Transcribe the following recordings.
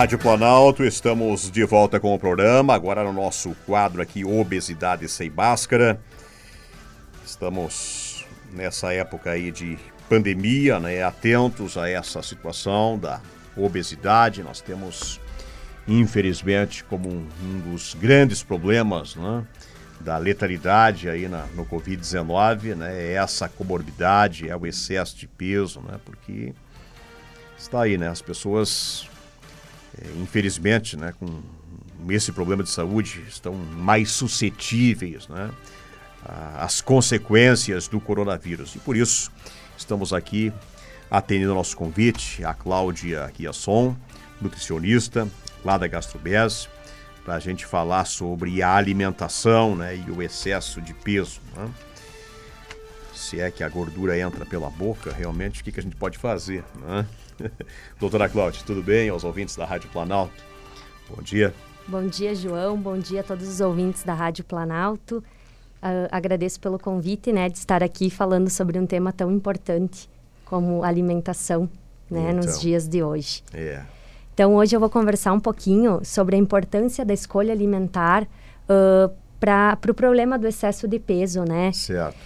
Rádio Planalto, estamos de volta com o programa, agora no nosso quadro aqui Obesidade Sem Máscara. Estamos nessa época aí de pandemia, né, atentos a essa situação da obesidade. Nós temos, infelizmente, como um, dos grandes problemas, né, da letalidade aí na, no Covid-19, né, é essa comorbidade, é o excesso de peso, né, porque está aí, né, as pessoas infelizmente, né, com esse problema de saúde, estão mais suscetíveis né, às consequências do coronavírus. E por isso estamos aqui atendendo ao nosso convite, a Cláudia Guiasson, nutricionista lá da Gastrobes, para a gente falar sobre a alimentação né, e o excesso de peso. Né? Se é que a gordura entra pela boca, realmente, o que, que a gente pode fazer? Né? Doutora Cláudia, tudo bem? Aos ouvintes da Rádio Planalto. Bom dia. Bom dia, João. Bom dia a todos os ouvintes da Rádio Planalto. Uh, agradeço pelo convite, né, de estar aqui falando sobre um tema tão importante como alimentação, né, então, nos dias de hoje. É. Então, hoje eu vou conversar um pouquinho sobre a importância da escolha alimentar uh, para o pro problema do excesso de peso, né? Certo.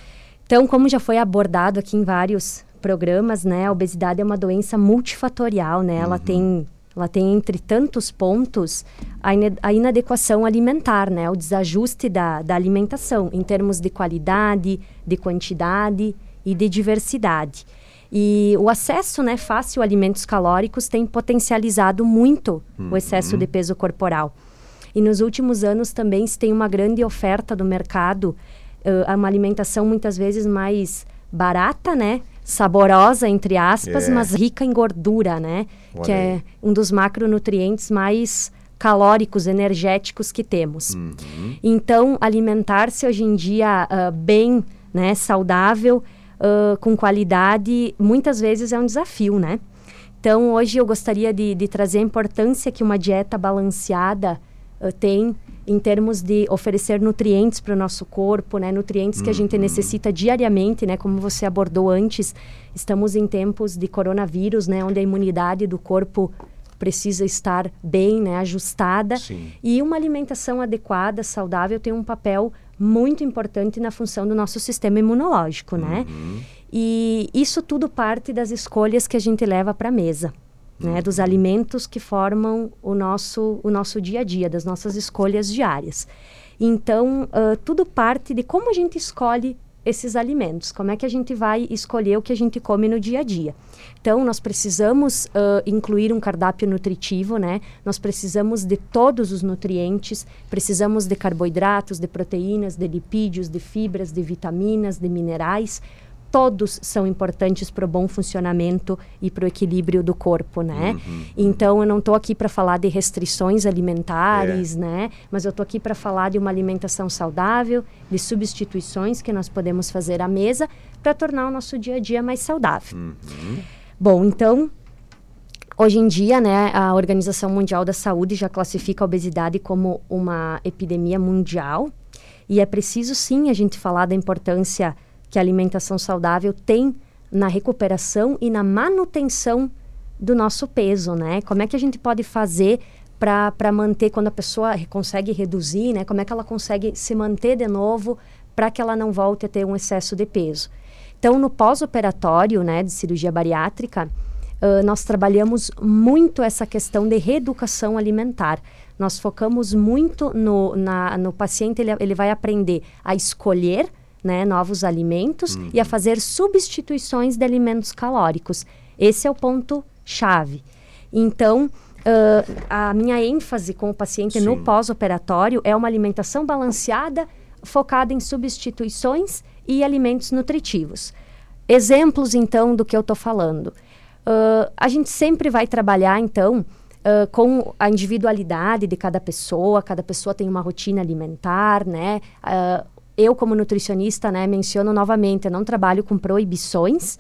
Então, como já foi abordado aqui em vários programas, né, a obesidade é uma doença multifatorial, né? Ela uhum. tem ela tem entre tantos pontos a, inadequação alimentar, né? O desajuste da, da alimentação em termos de qualidade, de quantidade e de diversidade. E o acesso né, fácil a alimentos calóricos tem potencializado muito uhum. o excesso de peso corporal. E nos últimos anos também se tem uma grande oferta do mercado, uh, uma alimentação muitas vezes mais barata, né? Saborosa, entre aspas, é. mas rica em gordura, né? Olha que é aí. é um dos macronutrientes mais calóricos, energéticos que temos. Uhum. Então, alimentar-se hoje em dia uh, bem, né, saudável, uh, com qualidade, muitas vezes é um desafio, né? Então, hoje eu gostaria de, de trazer a importância que uma dieta balanceada uh, tem em termos de oferecer nutrientes para o nosso corpo, né? Nutrientes que a gente uhum. necessita diariamente, né? Como você abordou antes, estamos em tempos de coronavírus, né? Onde a imunidade do corpo precisa estar bem, né? Ajustada. Sim. E uma alimentação adequada, saudável, tem um papel muito importante na função do nosso sistema imunológico, né? Uhum. E isso tudo parte das escolhas que a gente leva para a mesa né, dos alimentos que formam o nosso, o nosso dia a dia, das nossas escolhas diárias. Então, uh, tudo parte de como a gente escolhe esses alimentos, como é que a gente vai escolher o que a gente come no dia a dia. Então, nós precisamos uh, incluir um cardápio nutritivo, né? Nós precisamos de todos os nutrientes, precisamos de carboidratos, de proteínas, de lipídios, de fibras, de vitaminas, de minerais, todos são importantes para o bom funcionamento e para o equilíbrio do corpo, né? Uhum. Então eu não estou aqui para falar de restrições alimentares, é. né? Mas eu estou aqui para falar de uma alimentação saudável, de substituições que nós podemos fazer à mesa para tornar o nosso dia a dia mais saudável. Uhum. Bom, então Hoje em dia, né, a Organização Mundial da Saúde já classifica a obesidade como uma epidemia mundial e é preciso sim a gente falar da importância que a alimentação saudável tem na recuperação e na manutenção do nosso peso, né? Como é que a gente pode fazer para manter quando a pessoa consegue reduzir, né? Como é que ela consegue se manter de novo para que ela não volte a ter um excesso de peso? Então, no pós-operatório, né, de cirurgia bariátrica, uh, nós trabalhamos muito essa questão de reeducação alimentar. Nós focamos muito no, na, no paciente, ele, ele vai aprender a escolher né, novos alimentos uhum. e a fazer substituições de alimentos calóricos. Esse é o ponto chave. Então, uh, a minha ênfase com o paciente Sim. no pós-operatório é uma alimentação balanceada, focada em substituições e alimentos nutritivos. Exemplos, então, do que eu estou falando. Uh, a gente sempre vai trabalhar, então, uh, com a individualidade de cada pessoa. Cada pessoa tem uma rotina alimentar, né? Uh, eu, como nutricionista, né, menciono novamente, eu não trabalho com proibições.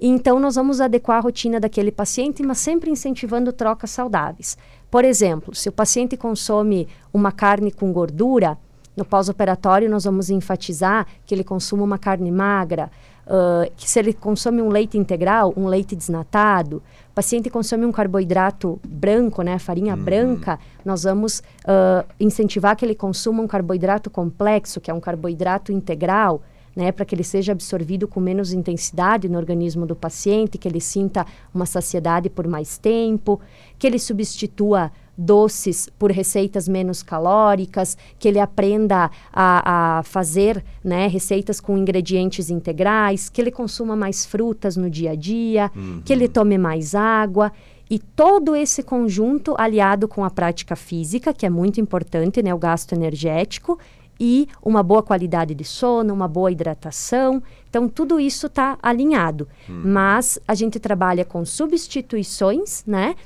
Então, nós vamos adequar a rotina daquele paciente, mas sempre incentivando trocas saudáveis. Por exemplo, se o paciente consome uma carne com gordura, no pós-operatório nós vamos enfatizar que ele consuma uma carne magra, uh, que se ele consome um leite integral, um leite desnatado, o paciente consome um carboidrato branco, né, farinha uhum. branca, nós vamos uh, incentivar que ele consuma um carboidrato complexo, que é um carboidrato integral, né, para que ele seja absorvido com menos intensidade no organismo do paciente, que ele sinta uma saciedade por mais tempo, que ele substitua doces por receitas menos calóricas, que ele aprenda a, a fazer né, receitas com ingredientes integrais, que ele consuma mais frutas no dia a dia, uhum. que ele tome mais água. E todo esse conjunto, aliado com a prática física, que é muito importante, né, o gasto energético, e uma boa qualidade de sono, uma boa hidratação. Então, tudo isso está alinhado. Hum. Mas a gente trabalha com substituições, né?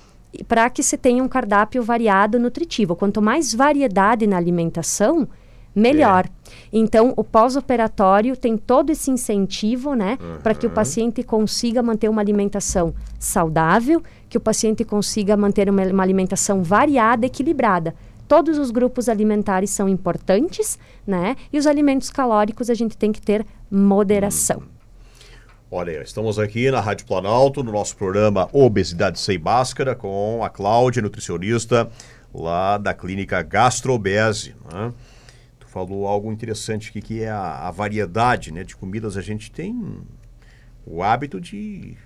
Para que se tenha um cardápio variado nutritivo. Quanto mais variedade na alimentação, melhor. É. Então, o pós-operatório tem todo esse incentivo, né, uhum. para que o paciente consiga manter uma alimentação saudável, que o paciente consiga manter uma, uma alimentação variada, equilibrada todos os grupos alimentares são importantes, né? E os alimentos calóricos a gente tem que ter moderação. Olha, estamos aqui na Rádio Planalto, no nosso programa Obesidade Sem Máscara, com a Cláudia, nutricionista lá da clínica Gastrobese. Né? Tu falou algo interessante aqui, que é a, a variedade né, de comidas. A gente tem o hábito de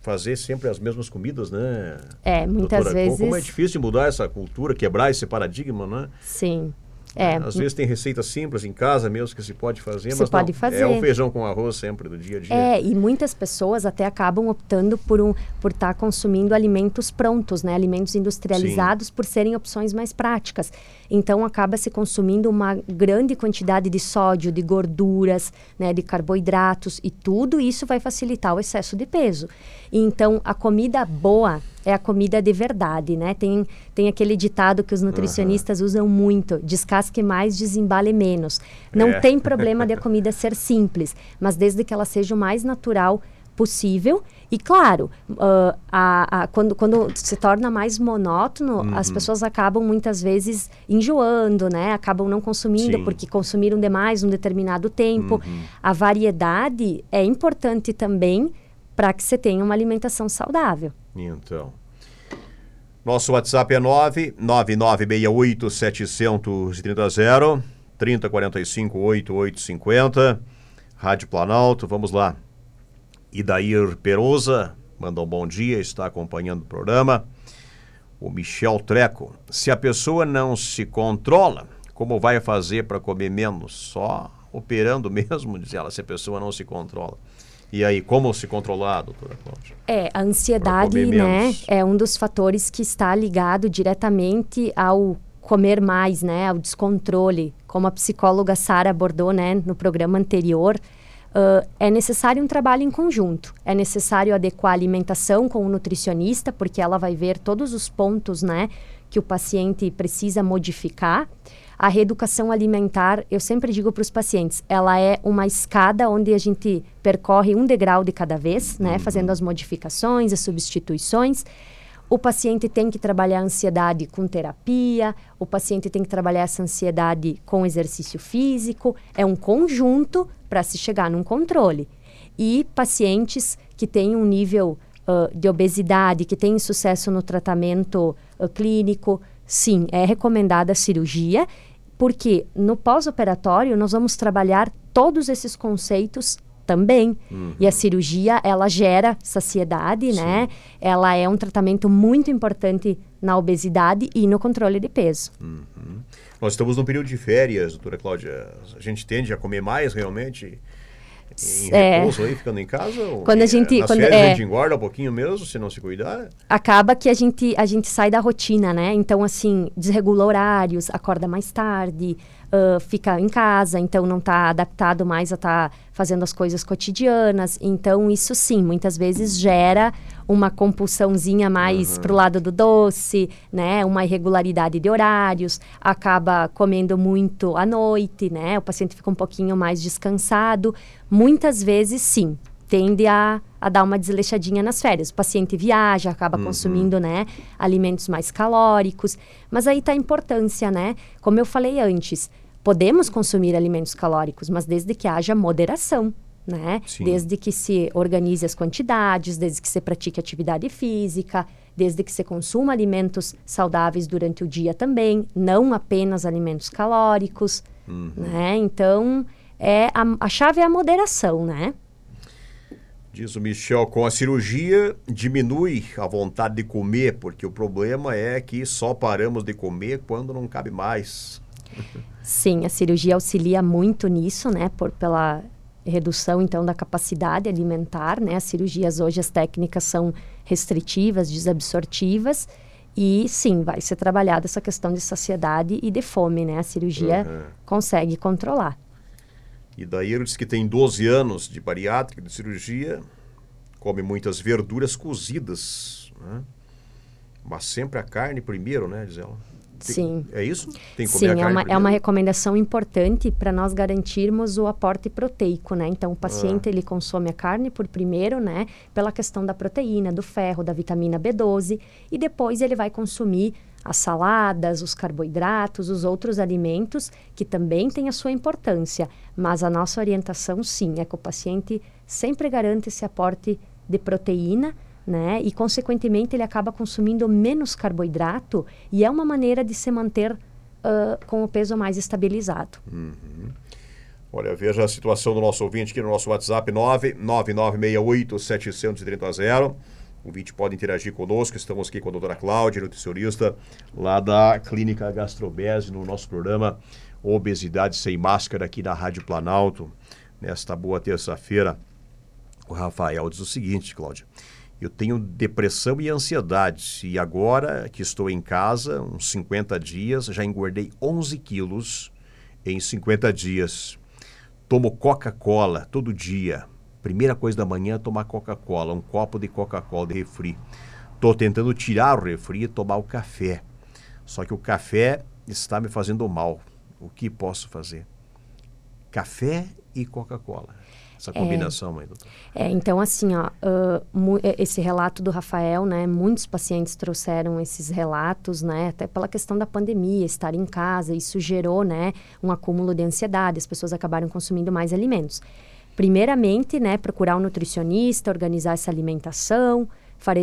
fazer sempre as mesmas comidas, né? É, muitas Doutora, vezes. Como é difícil mudar essa cultura, quebrar esse paradigma, né? Sim. É. Às vezes tem receitas simples em casa mesmo que se pode fazer, se mas pode não, fazer. é o feijão com arroz sempre do dia a dia. É, e muitas pessoas até acabam optando por um por estar tá consumindo alimentos prontos, né, alimentos industrializados Sim. por serem opções mais práticas. Então acaba se consumindo uma grande quantidade de sódio, de gorduras, né, de carboidratos e tudo isso vai facilitar o excesso de peso. E então a comida boa é a comida de verdade, né? Tem, tem aquele ditado que os nutricionistas uhum. usam muito: descasque mais, desembale menos. Não é. tem problema de a comida ser simples, mas desde que ela seja o mais natural possível. E claro, uh, a, a, quando, quando se torna mais monótono, uhum. as pessoas acabam muitas vezes enjoando, né? Acabam não consumindo Sim. porque consumiram demais um determinado tempo. Uhum. A variedade é importante também para que você tenha uma alimentação saudável. Então. Nosso WhatsApp é 99968 730 3045 8850. Rádio Planalto, vamos lá. Idair Perosa, manda um bom dia, está acompanhando o programa. O Michel Treco. Se a pessoa não se controla, como vai fazer para comer menos? Só operando mesmo, diz ela, se a pessoa não se controla. E aí, como se controlar, doutora Cláudia? É, a ansiedade, né, é um dos fatores que está ligado diretamente ao comer mais, né, ao descontrole. Como a psicóloga Sara abordou, né, no programa anterior, uh, é necessário um trabalho em conjunto. É necessário adequar a alimentação com o nutricionista, porque ela vai ver todos os pontos, né, que o paciente precisa modificar. A reeducação alimentar, eu sempre digo para os pacientes, ela é uma escada onde a gente percorre um degrau de cada vez, né, uhum. fazendo as modificações, as substituições. O paciente tem que trabalhar a ansiedade com terapia, o paciente tem que trabalhar essa ansiedade com exercício físico. É um conjunto para se chegar num controle. E pacientes que têm um nível uh, de obesidade, que têm sucesso no tratamento uh, clínico, sim, é recomendada a cirurgia porque no pós-operatório nós vamos trabalhar todos esses conceitos também. Uhum. E a cirurgia, ela gera saciedade, Sim. né? Ela é um tratamento muito importante na obesidade e no controle de peso. Uhum. Nós estamos num período de férias, doutora Cláudia. A gente tende a comer mais realmente? Em é. repouso aí, ficando em casa? Quando a gente, nas quando, férias é, a gente engorda um pouquinho mesmo, se não se cuidar? Acaba que a gente, a gente sai da rotina, né? Então, assim, desregula horários, acorda mais tarde, uh, fica em casa, então não está adaptado mais a estar tá fazendo as coisas cotidianas. Então, isso sim, muitas vezes gera uma compulsãozinha mais uhum. pro lado do doce, né? Uma irregularidade de horários, acaba comendo muito à noite, né? O paciente fica um pouquinho mais descansado. Muitas vezes, sim, tende a, a dar uma desleixadinha nas férias. O paciente viaja, acaba uhum. consumindo, né, alimentos mais calóricos. Mas aí está a importância, né? Como eu falei antes, podemos consumir alimentos calóricos, mas desde que haja moderação. Né? Sim. Desde que se organize as quantidades, desde que se pratique atividade física, desde que se consuma alimentos saudáveis durante o dia também, não apenas alimentos calóricos, uhum. né? Então, é a, a chave é a moderação, né? Diz o Michel, com a cirurgia diminui a vontade de comer, porque o problema é que só paramos de comer quando não cabe mais. Sim, a cirurgia auxilia muito nisso, né? Por, pela redução então da capacidade alimentar, né? As cirurgias hoje as técnicas são restritivas, desabsortivas e sim, vai ser trabalhada essa questão de saciedade e de fome, né? A cirurgia uhum. consegue controlar. E daí ele diz que tem 12 anos de bariátrica, de cirurgia, come muitas verduras cozidas, né? Mas sempre a carne primeiro, né, diz ela. Sim. É isso? Tem que comer Sim, a carne é, uma, é uma recomendação importante para nós garantirmos o aporte proteico, né? Então, o paciente, ah. ele consome a carne por primeiro, né? Pela questão da proteína, do ferro, da vitamina B12. E depois ele vai consumir as saladas, os carboidratos, os outros alimentos que também têm a sua importância. Mas a nossa orientação, sim, é que o paciente sempre garante esse aporte de proteína, né? E, consequentemente, ele acaba consumindo menos carboidrato e é uma maneira de se manter uh, com o peso mais estabilizado. Uhum. Olha, veja a situação do nosso ouvinte aqui no nosso WhatsApp 99968-730. O ouvinte pode interagir conosco. Estamos aqui com a doutora Cláudia, nutricionista lá da Clínica Gastrobese, no nosso programa Obesidade Sem Máscara, aqui na Rádio Planalto. Nesta boa terça-feira, o Rafael diz o seguinte, Cláudia. Eu tenho depressão e ansiedade. E agora que estou em casa, uns 50 dias, já engordei 11 quilos em 50 dias. Tomo Coca-Cola todo dia. Primeira coisa da manhã, tomar Coca-Cola, um copo de Coca-Cola de refri. Estou tentando tirar o refri e tomar o café. Só que o café está me fazendo mal. O que posso fazer? Café e Coca-Cola essa combinação, é, mãe doutor? É, então, assim, ó, uh, esse relato do Rafael, né, muitos pacientes trouxeram esses relatos, né, até pela questão da pandemia, estar em casa, isso gerou, né, um acúmulo de ansiedade, as pessoas acabaram consumindo mais alimentos. Primeiramente, né, procurar um nutricionista, organizar essa alimentação,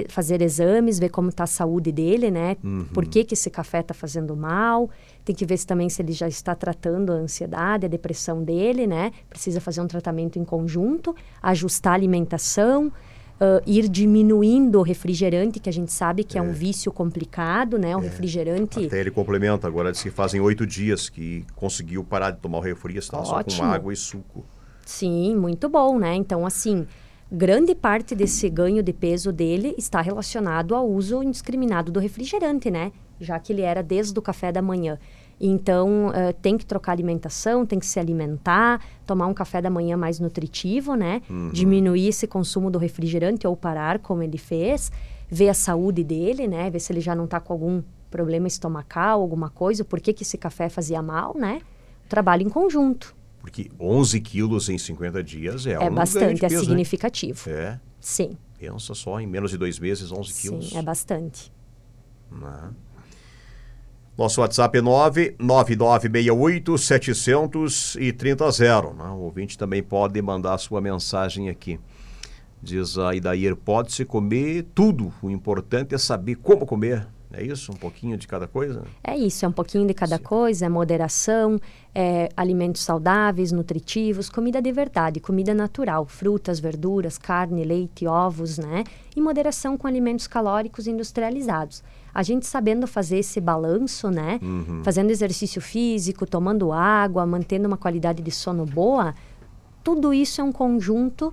fazer exames, ver como está a saúde dele, né? Uhum. Por que, que esse café está fazendo mal. Tem que ver se, também se ele já está tratando a ansiedade, a depressão dele, né? Precisa fazer um tratamento em conjunto, ajustar a alimentação, uh, ir diminuindo o refrigerante, que a gente sabe que é, é um vício complicado, né? O é. refrigerante... Até ele complementa, agora diz que fazem oito dias que conseguiu parar de tomar o refri, está só com água e suco. Sim, muito bom, né? Então, assim grande parte desse ganho de peso dele está relacionado ao uso indiscriminado do refrigerante, né? Já que ele era desde o café da manhã. Então, uh, tem que trocar alimentação, tem que se alimentar, tomar um café da manhã mais nutritivo, né? Uhum. Diminuir esse consumo do refrigerante ou parar, como ele fez. Ver a saúde dele, né? Ver se ele já não está com algum problema estomacal, alguma coisa, por que, que esse café fazia mal, né? Trabalho em conjunto. Porque 11 quilos em 50 dias é, é um bastante, é peso, é significativo. Né? É. Sim. Pensa só, em menos de dois meses, 11 Sim, quilos. é bastante. Né? Nosso WhatsApp é 99968-730. Né? O ouvinte também pode mandar sua mensagem aqui. Diz a Idair, pode-se comer tudo. O importante é saber como comer. É isso? Um pouquinho de cada coisa? É isso, é um pouquinho de cada Sim. coisa, é moderação, é alimentos saudáveis, nutritivos, comida de verdade, comida natural, frutas, verduras, carne, leite, ovos, né? E moderação com alimentos calóricos industrializados. A gente sabendo fazer esse balanço, né? Uhum. Fazendo exercício físico, tomando água, mantendo uma qualidade de sono boa, tudo isso é um conjunto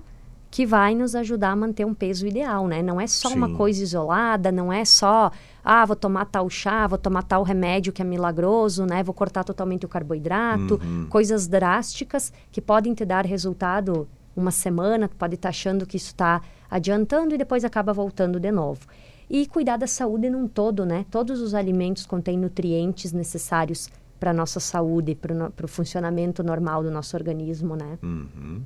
que vai nos ajudar a manter um peso ideal, né? Não é só Sim. uma coisa isolada, não é só, ah, vou tomar tal chá, vou tomar tal remédio que é milagroso, né? Vou cortar totalmente o carboidrato, uhum. coisas drásticas que podem te dar resultado uma semana, tu pode estar tá achando que isso está adiantando e depois acaba voltando de novo. E cuidar da saúde num todo, né? Todos os alimentos contêm nutrientes necessários para nossa saúde, para o funcionamento normal do nosso organismo, né? Uhum.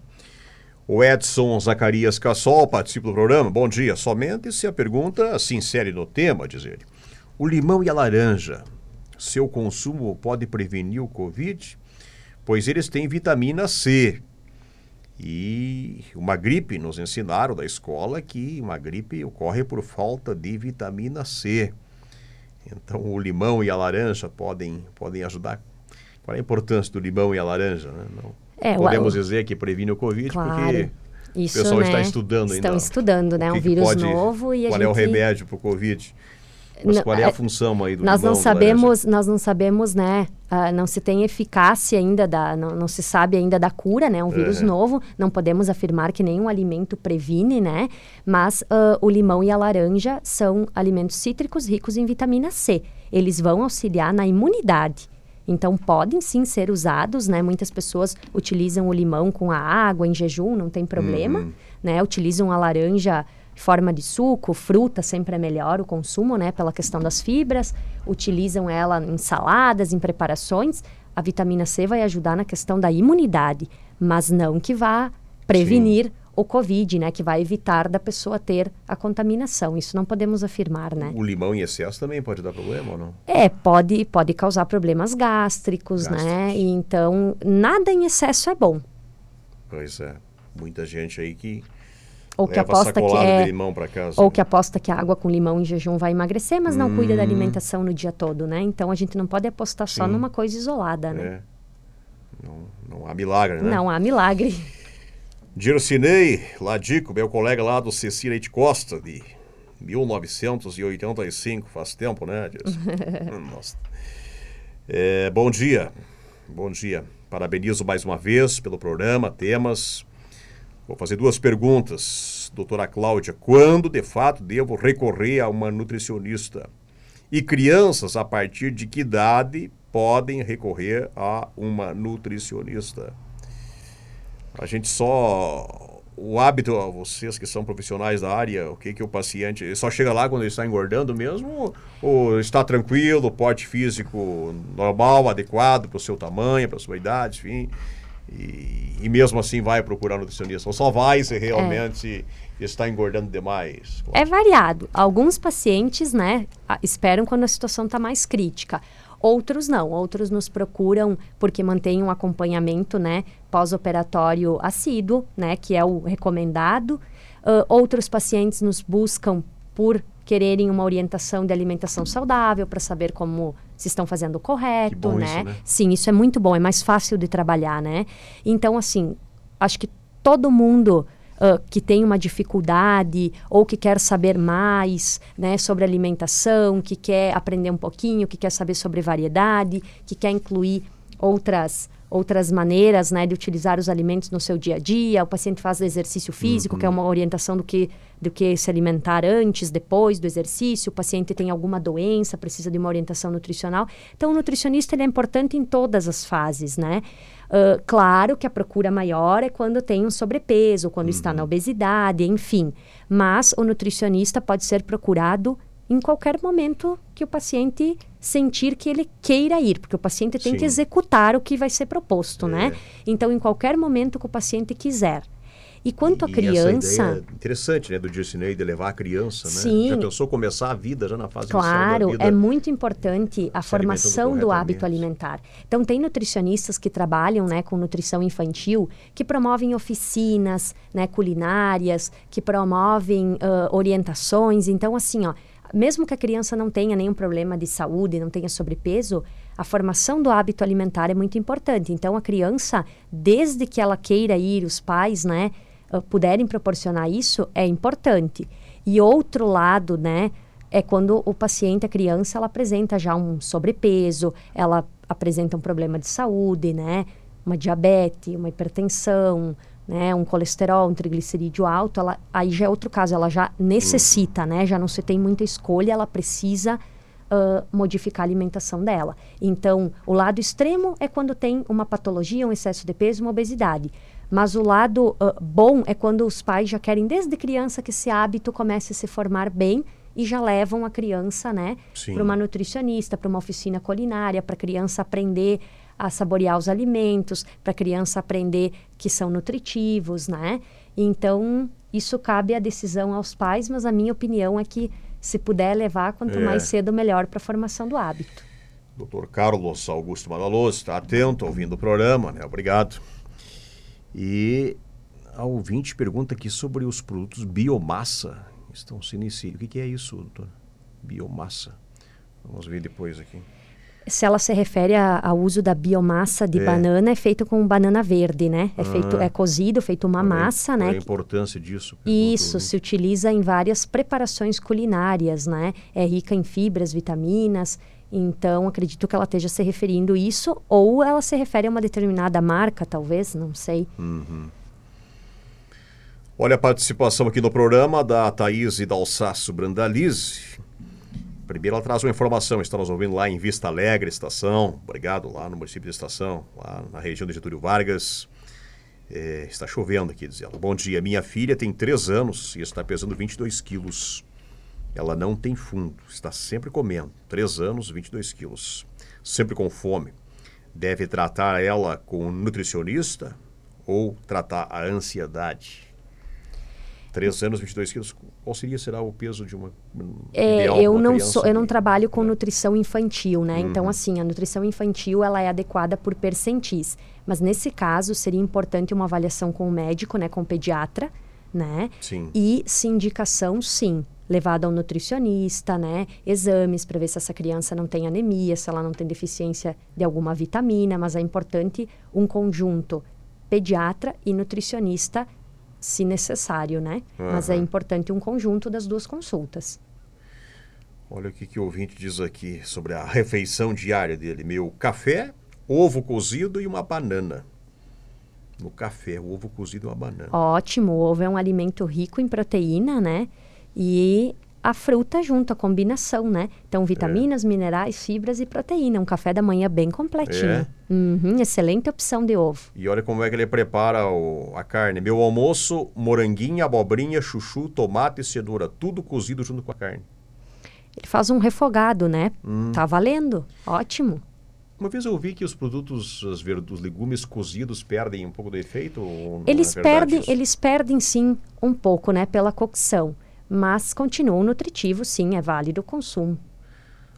O Edson Zacarias Cassol participa do programa. Bom dia. Somente se a pergunta se insere no tema, diz ele. O limão e a laranja, seu consumo pode prevenir o Covid? Pois eles têm vitamina C. E uma gripe, nos ensinaram da escola que uma gripe ocorre por falta de vitamina C. Então o limão e a laranja podem, podem ajudar. Qual é a importância do limão e a laranja? Né? Não, é, podemos o... dizer que previne o Covid claro. porque isso, o pessoal né? está estudando Estão ainda. Estão estudando, né? um vírus pode, novo e Qual gente... é o remédio para o Covid? Mas qual é a é, função aí do nós não sabemos nós não sabemos né uh, não se tem eficácia ainda da não, não, se sabe ainda da cura né um vírus novo não podemos afirmar que nenhum alimento previne né mas uh, o limão e a laranja são alimentos cítricos ricos em vitamina C eles vão auxiliar na imunidade então podem sim ser usados, né? Muitas pessoas utilizam o limão com a água em jejum, não tem problema, uhum. né? Utilizam a laranja forma de suco, fruta sempre é melhor o consumo, né, pela questão das fibras. Utilizam ela em saladas, em preparações. A vitamina C vai ajudar na questão da imunidade, mas não que vá prevenir Sim. o COVID, né, que vai evitar da pessoa ter a contaminação. Isso não podemos afirmar, né? O limão em excesso também pode dar problema ou não? É, pode, pode causar problemas gástricos, né? gástricos. né? E então, nada em excesso é bom. Pois é. Muita gente aí que ou que aposta que é ou que aposta que a água com limão em jejum vai emagrecer, mas hum. não cuida da hum. alimentação no dia todo, né? Então a gente não pode apostar Sim. só numa coisa isolada, né? É. Não, não há milagre, né? Não há milagre. Dircinei Ladico, meu colega lá do Cecília de Costa, de 1985, faz tempo, né, Nossa. É, bom dia, bom dia. Parabenizo mais uma vez pelo programa, temas, Vou fazer duas perguntas, doutora Cláudia. Quando, de fato, devo recorrer a uma nutricionista? E crianças, a partir de que idade podem recorrer a uma nutricionista? A gente só. O hábito, vocês que são profissionais da área, o que, que o paciente. Só chega lá quando ele está engordando mesmo? Ou está tranquilo, porte físico normal, adequado para o seu tamanho, para a sua idade, enfim? E, e, mesmo assim vai procurar nutricionista. Ou só vai se realmente é. está engordando demais. É variado. Alguns pacientes, né, esperam quando a situação está mais crítica. Outros não, outros nos procuram porque mantêm um acompanhamento, né, pós-operatório assíduo, né, que é o recomendado. Uh, outros pacientes nos buscam por quererem uma orientação de alimentação saudável para saber como se estão fazendo o correto, né? Isso, né? Sim, isso é muito bom, é mais fácil de trabalhar, né? Então, assim, acho que todo mundo uh, que tem uma dificuldade ou que quer saber mais, né, sobre alimentação, que quer aprender um pouquinho, que quer saber sobre variedade, que quer incluir outras outras maneiras né, de utilizar os alimentos no seu dia a dia. O paciente faz exercício físico, uhum. que é uma orientação do que, do que se alimentar antes, depois do exercício. O paciente tem alguma doença, precisa de uma orientação nutricional. Então, o nutricionista ele é importante em todas as fases, né? Uh, claro que a procura maior é quando tem um sobrepeso, quando uhum. está na obesidade, enfim. Mas o nutricionista pode ser procurado em qualquer momento que o paciente sentir que ele queira ir, porque o paciente tem Sim. que executar o que vai ser proposto, né? é. né? Então, em qualquer momento que o paciente quiser. E quanto à criança. Essa é interessante, né, do Dircinei, de levar a criança, né? Sim. Já pensou começar a vida já na fase Claro, é muito importante a formação do hábito alimentar. Então, tem nutricionistas que trabalham né, com nutrição infantil, que promovem oficinas né, culinárias, que promovem uh, orientações. Então, assim, ó, mesmo que a criança não tenha nenhum problema de saúde, não tenha sobrepeso, a formação do hábito alimentar é muito importante. Então, a criança, desde que ela queira ir, os pais, né, uh, puderem proporcionar isso, é importante. E outro lado, né, é quando o paciente, a criança, ela apresenta já um sobrepeso, ela apresenta um problema de saúde, né, uma diabetes, uma hipertensão, né, um colesterol, um triglicerídeo alto, ela, aí já é outro caso, ela já necessita, né, já não se tem muita escolha, ela precisa uh, modificar a alimentação dela. Então, o lado extremo é quando tem uma patologia, um excesso de peso, uma obesidade. Mas o lado uh, bom é quando os pais já querem desde criança que esse hábito comece a se formar bem e já levam a criança, né, para uma nutricionista, para uma oficina culinária, para a criança aprender a saborear os alimentos, para a criança aprender que são nutritivos, né? Então, isso cabe a decisão aos pais, mas a minha opinião é que se puder levar, quanto é. mais cedo, melhor para a formação do hábito. Doutor Carlos Augusto Madaloso está atento, ouvindo o programa, né? Obrigado. E A ouvinte pergunta aqui sobre os produtos biomassa. Estão sendo inseridos. O que, que é isso, doutor? Biomassa. Vamos ver depois aqui. Se ela se refere ao uso da biomassa de É. banana, é feito com banana verde, né? É feito, Ah. é cozido, feito uma é- massa, né? é a importância disso? Pergunta Isso, se utiliza em várias preparações culinárias, né? É rica em fibras, vitaminas. Então, acredito que ela esteja se referindo isso, ou ela se refere a uma determinada marca, talvez, não sei. Olha a participação aqui no programa da Thaís e da Alsácio Brandalize. Primeiro ela traz uma informação, está nos ouvindo lá em Vista Alegre, estação. Obrigado, lá no município de Estação, lá na região de Getúlio Vargas. É, está chovendo aqui, diz ela. Bom dia, minha filha tem 3 anos e está pesando 22 quilos. Ela não tem fundo, está sempre comendo. 3 anos, 22 quilos. Sempre com fome. Deve tratar ela com um nutricionista ou tratar a ansiedade? 3 anos, 22 quilos. Qual seria, será o peso de uma um É, eu uma não criança sou, eu não trabalho com nutrição infantil, né? Então, Uhum. assim, a nutrição infantil ela é adequada por percentis. Mas nesse caso seria importante uma avaliação com o médico, né, com o pediatra, né? Sim. E se indicação, sim, levada ao nutricionista, né? Exames para ver se essa criança não tem anemia, se ela não tem deficiência de alguma vitamina, mas é importante um conjunto pediatra e nutricionista, se necessário, né? Mas é importante um conjunto das duas consultas. Olha o que, que o ouvinte diz aqui sobre a refeição diária dele. Meu café, ovo cozido e uma banana. No café, ovo cozido e uma banana. Ótimo, o ovo é um alimento rico em proteína, né? E a fruta junto, a combinação, né? Então, vitaminas, minerais, fibras e proteína. Um café da manhã bem completinho. É? Uhum, excelente opção de ovo. E olha como é que ele prepara o- a carne. Meu almoço, moranguinha, abobrinha, chuchu, tomate e cenoura. Tudo cozido junto com a carne. Ele faz um refogado, né? Hum. Tá valendo. Ótimo. Uma vez eu ouvi que os produtos, as verduras, os legumes cozidos perdem um pouco do efeito. não Eles é perdem, eles perdem sim um pouco, né, pela cocção, mas continuam nutritivos, sim, é válido o consumo.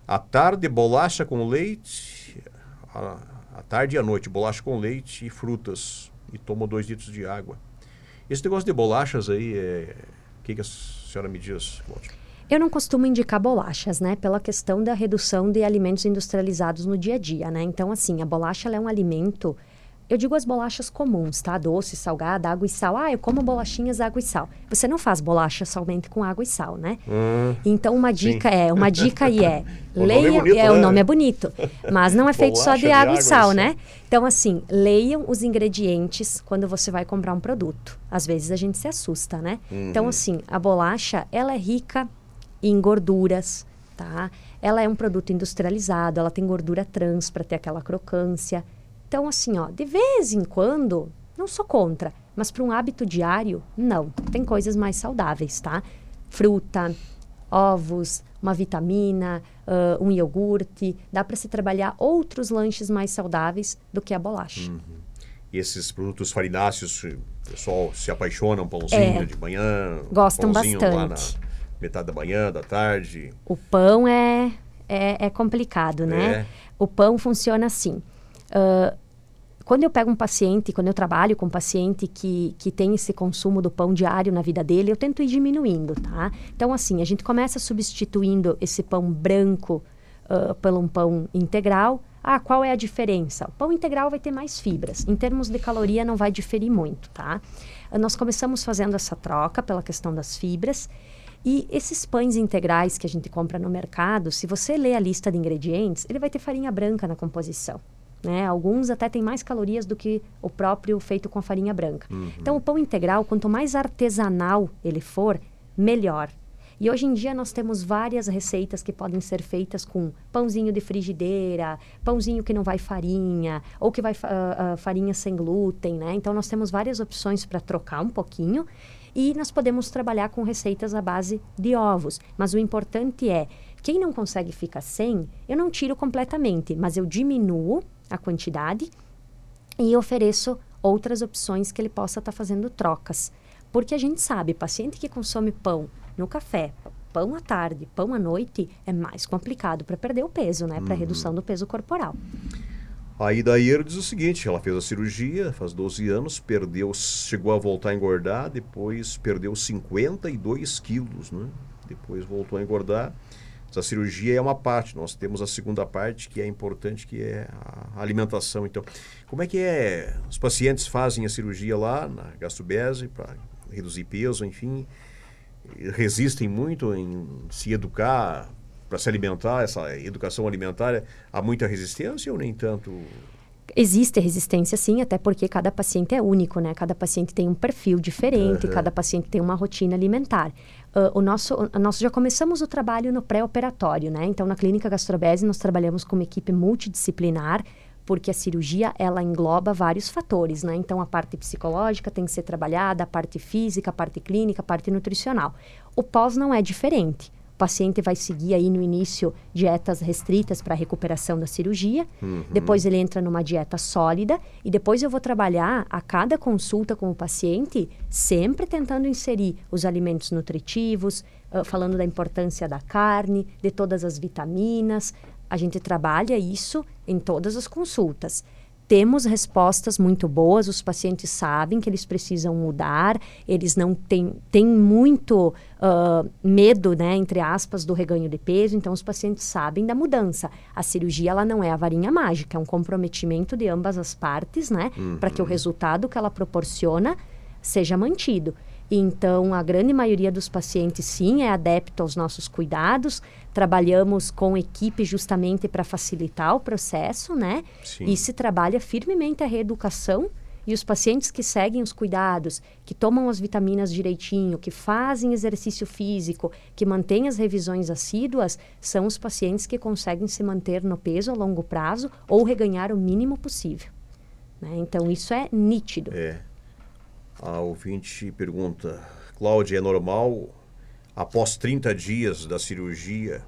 À tarde, bolacha com leite. À, tarde e à noite, bolacha com leite e frutas. E tomo dois litros de água. Esse negócio de bolachas aí, é... o que, que a senhora me diz? Eu não costumo indicar bolachas, né, pela questão da redução de alimentos industrializados no dia a dia, né? Então, assim, a bolacha é um alimento. Eu digo as bolachas comuns, tá? Doce, salgada, água e sal. Ah, eu como bolachinhas, água e sal. Você não faz bolacha somente com água e sal, né? Então, uma dica é, uma dica aí é, O nome é leia, bonito, é, o né? nome é bonito, mas não é feito só de de água, água e sal, né? Então, assim, leiam os ingredientes quando você vai comprar um produto. Às vezes a gente se assusta, né? Então, assim, a bolacha, ela é rica em gorduras, tá? Ela é um produto industrializado, ela tem gordura trans para ter aquela crocância. Então, assim, ó, de vez em quando, não sou contra, mas para um hábito diário, não. Tem coisas mais saudáveis, tá? Fruta, ovos, uma vitamina, ah, um iogurte. Dá para se trabalhar outros lanches mais saudáveis do que a bolacha. E esses produtos farináceos, o pessoal se apaixona um pãozinho É. de manhã. Gostam pãozinho Lá na bastante. metade da manhã, da tarde. O pão é, é, é complicado, né? É. O pão funciona assim. Ah, quando eu pego um paciente, quando eu trabalho com um paciente que, que tem esse consumo do pão diário na vida dele, eu tento ir diminuindo, tá? Então, assim, a gente começa substituindo esse pão branco ah, por um pão integral. Ah, qual é a diferença? O pão integral vai ter mais fibras. Em termos de caloria, não vai diferir muito, tá? Ah, Nós começamos fazendo essa troca pela questão das fibras. E esses pães integrais que a gente compra no mercado, se você ler a lista de ingredientes, ele vai ter farinha branca na composição. Né? Alguns até têm mais calorias do que o próprio feito com a farinha branca. Então, o pão integral, quanto mais artesanal ele for, melhor. E hoje em dia nós temos várias receitas que podem ser feitas com pãozinho de frigideira, pãozinho que não vai farinha, ou que vai ah, ah, farinha sem glúten, né? Então nós temos várias opções para trocar um pouquinho e nós podemos trabalhar com receitas à base de ovos. Mas o importante é, quem não consegue ficar sem, eu não tiro completamente, mas eu diminuo a quantidade e ofereço outras opções que ele possa estar fazendo trocas. Porque a gente sabe, paciente que consome pão no café, pão à tarde, pão à noite, é mais complicado para perder o peso, né? Para redução do peso corporal. Aí daí ele diz o seguinte, ela fez a cirurgia, faz 12 anos, perdeu, chegou a voltar a engordar, depois perdeu 52 quilos, né? Depois voltou a engordar. Essa cirurgia é uma parte, nós temos a segunda parte que é importante, que é a alimentação. Então, como é que é? Os pacientes fazem a cirurgia lá na gastrobese para reduzir peso, enfim, resistem muito em se educar para se alimentar, essa educação alimentar, há muita resistência ou nem tanto? Existe resistência, sim, até porque cada paciente é único, né? Cada paciente tem um perfil diferente, uhum. cada paciente tem uma rotina alimentar. Uh, o nosso, o, nós já começamos o trabalho no pré-operatório, né? Então, na clínica Gastrobese, nós trabalhamos com uma equipe multidisciplinar, porque a cirurgia, ela engloba vários fatores, né? Então, a parte psicológica tem que ser trabalhada, a parte física, a parte clínica, a parte nutricional. O pós não é diferente paciente vai seguir aí no início dietas restritas para recuperação da cirurgia, uhum. depois ele entra numa dieta sólida e depois eu vou trabalhar a cada consulta com o paciente, sempre tentando inserir os alimentos nutritivos, uh, falando da importância da carne, de todas as vitaminas. A gente trabalha isso em todas as consultas temos respostas muito boas, os pacientes sabem que eles precisam mudar, eles não têm, têm muito uh, medo, né, entre aspas, do reganho de peso, então os pacientes sabem da mudança. A cirurgia ela não é a varinha mágica, é um comprometimento de ambas as partes, né, uhum. para que o resultado que ela proporciona seja mantido. Então, a grande maioria dos pacientes, sim, é adepto aos nossos cuidados. Trabalhamos com equipe justamente para facilitar o processo, né? Sim. E se trabalha firmemente a reeducação. E os pacientes que seguem os cuidados, que tomam as vitaminas direitinho, que fazem exercício físico, que mantêm as revisões assíduas, são os pacientes que conseguem se manter no peso a longo prazo ou reganhar o mínimo possível. Né? Então, isso é nítido. É. A ouvinte pergunta: Cláudia, é normal, após 30 dias da cirurgia,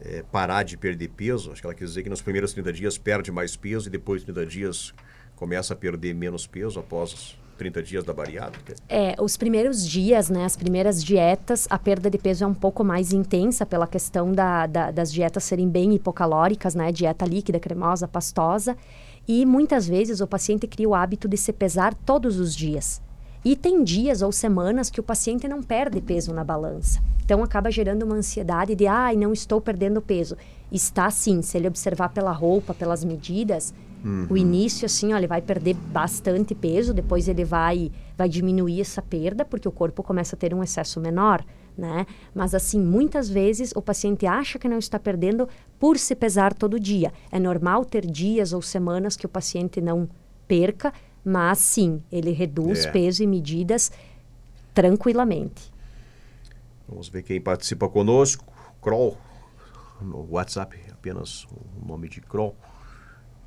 é, parar de perder peso? Acho que ela quer dizer que nos primeiros 30 dias perde mais peso e depois de 30 dias começa a perder menos peso após 30 dias da bariátrica? É, os primeiros dias, né, as primeiras dietas, a perda de peso é um pouco mais intensa pela questão da, da, das dietas serem bem hipocalóricas, né, dieta líquida, cremosa, pastosa. E muitas vezes o paciente cria o hábito de se pesar todos os dias. E tem dias ou semanas que o paciente não perde peso na balança. Então acaba gerando uma ansiedade de, ai, ah, não estou perdendo peso. Está sim, se ele observar pela roupa, pelas medidas, uhum. o início assim, ó, ele vai perder bastante peso, depois ele vai vai diminuir essa perda porque o corpo começa a ter um excesso menor né? Mas assim, muitas vezes o paciente acha que não está perdendo por se pesar todo dia. É normal ter dias ou semanas que o paciente não perca, mas sim, ele reduz é. peso e medidas tranquilamente. Vamos ver quem participa conosco. Kroll, no WhatsApp, apenas o nome de Kroll.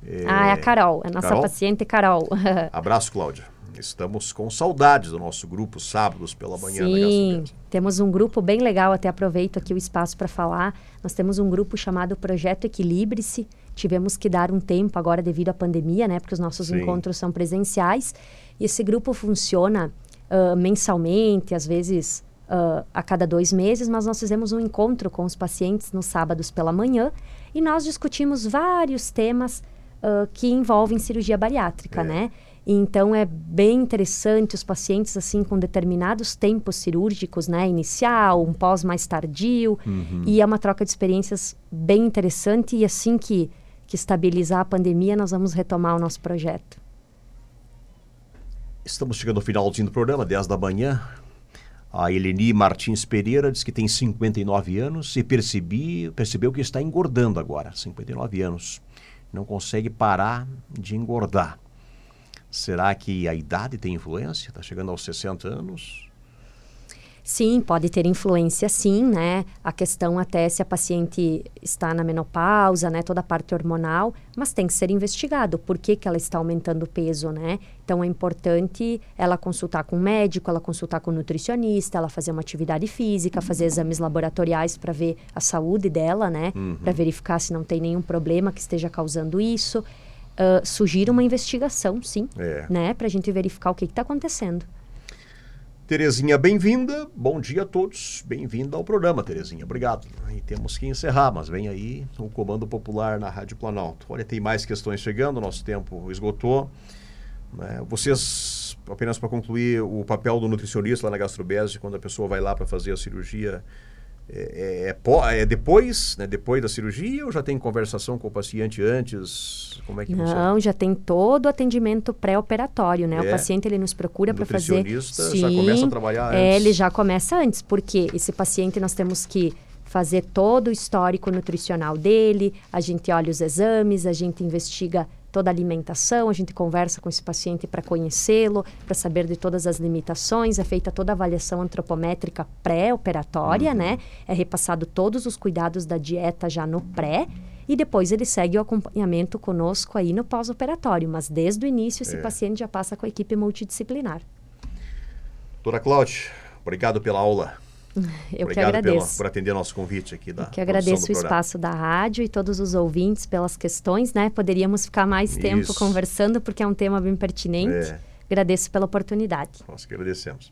É... Ah, é a Carol, é a nossa Carol? paciente Carol. Abraço, Cláudia. Estamos com saudades do nosso grupo sábados pela manhã. Sim, temos um grupo bem legal, até aproveito aqui o espaço para falar. Nós temos um grupo chamado Projeto Equilibre-se. Tivemos que dar um tempo agora devido à pandemia, né? Porque os nossos Sim. encontros são presenciais. E esse grupo funciona uh, mensalmente, às vezes uh, a cada dois meses, mas nós fizemos um encontro com os pacientes nos sábados pela manhã e nós discutimos vários temas uh, que envolvem cirurgia bariátrica, é. né? Então é bem interessante os pacientes assim com determinados tempos cirúrgicos, né, inicial, um pós mais tardio, uhum. e é uma troca de experiências bem interessante e assim que que estabilizar a pandemia, nós vamos retomar o nosso projeto. Estamos chegando ao finalzinho do programa, 10 da manhã. A Eleni Martins Pereira diz que tem 59 anos e percebi, percebeu que está engordando agora, 59 anos. Não consegue parar de engordar. Será que a idade tem influência? Está chegando aos 60 anos? Sim, pode ter influência sim, né? A questão até se a paciente está na menopausa, né? Toda a parte hormonal, mas tem que ser investigado por que, que ela está aumentando o peso, né? Então é importante ela consultar com o médico, ela consultar com o nutricionista, ela fazer uma atividade física, fazer exames laboratoriais para ver a saúde dela, né? Uhum. Para verificar se não tem nenhum problema que esteja causando isso. Uh, sugira uma investigação, sim, é. né? Para a gente verificar o que está acontecendo. Terezinha, bem-vinda. Bom dia a todos. Bem-vinda ao programa, Terezinha. Obrigado. E temos que encerrar, mas vem aí o Comando Popular na Rádio Planalto. Olha, tem mais questões chegando, nosso tempo esgotou. Né? Vocês, apenas para concluir, o papel do nutricionista lá na gastrobese, quando a pessoa vai lá para fazer a cirurgia, é, é, é, depois, né, depois da cirurgia ou já tem conversação com o paciente antes? Como é que Não, funciona? já tem todo o atendimento pré-operatório, né? É. O paciente ele nos procura para fazer. nutricionista já começa a trabalhar é, antes. ele já começa antes, porque esse paciente nós temos que fazer todo o histórico nutricional dele, a gente olha os exames, a gente investiga toda a alimentação, a gente conversa com esse paciente para conhecê-lo, para saber de todas as limitações, é feita toda a avaliação antropométrica pré-operatória, Uhum. né? É repassado todos os cuidados da dieta já no pré e depois ele segue o acompanhamento conosco aí no pós-operatório, mas desde o início esse É. paciente já passa com a equipe multidisciplinar. Doutora Cláudia, obrigado pela aula. Eu que obrigado agradeço. pela- por atender nosso convite aqui da Eu que agradeço o espaço da rádio e todos os ouvintes pelas questões, né? Poderíamos ficar mais tempo Isso. conversando porque é um tema bem pertinente. É. Agradeço pela oportunidade. Nós que agradecemos.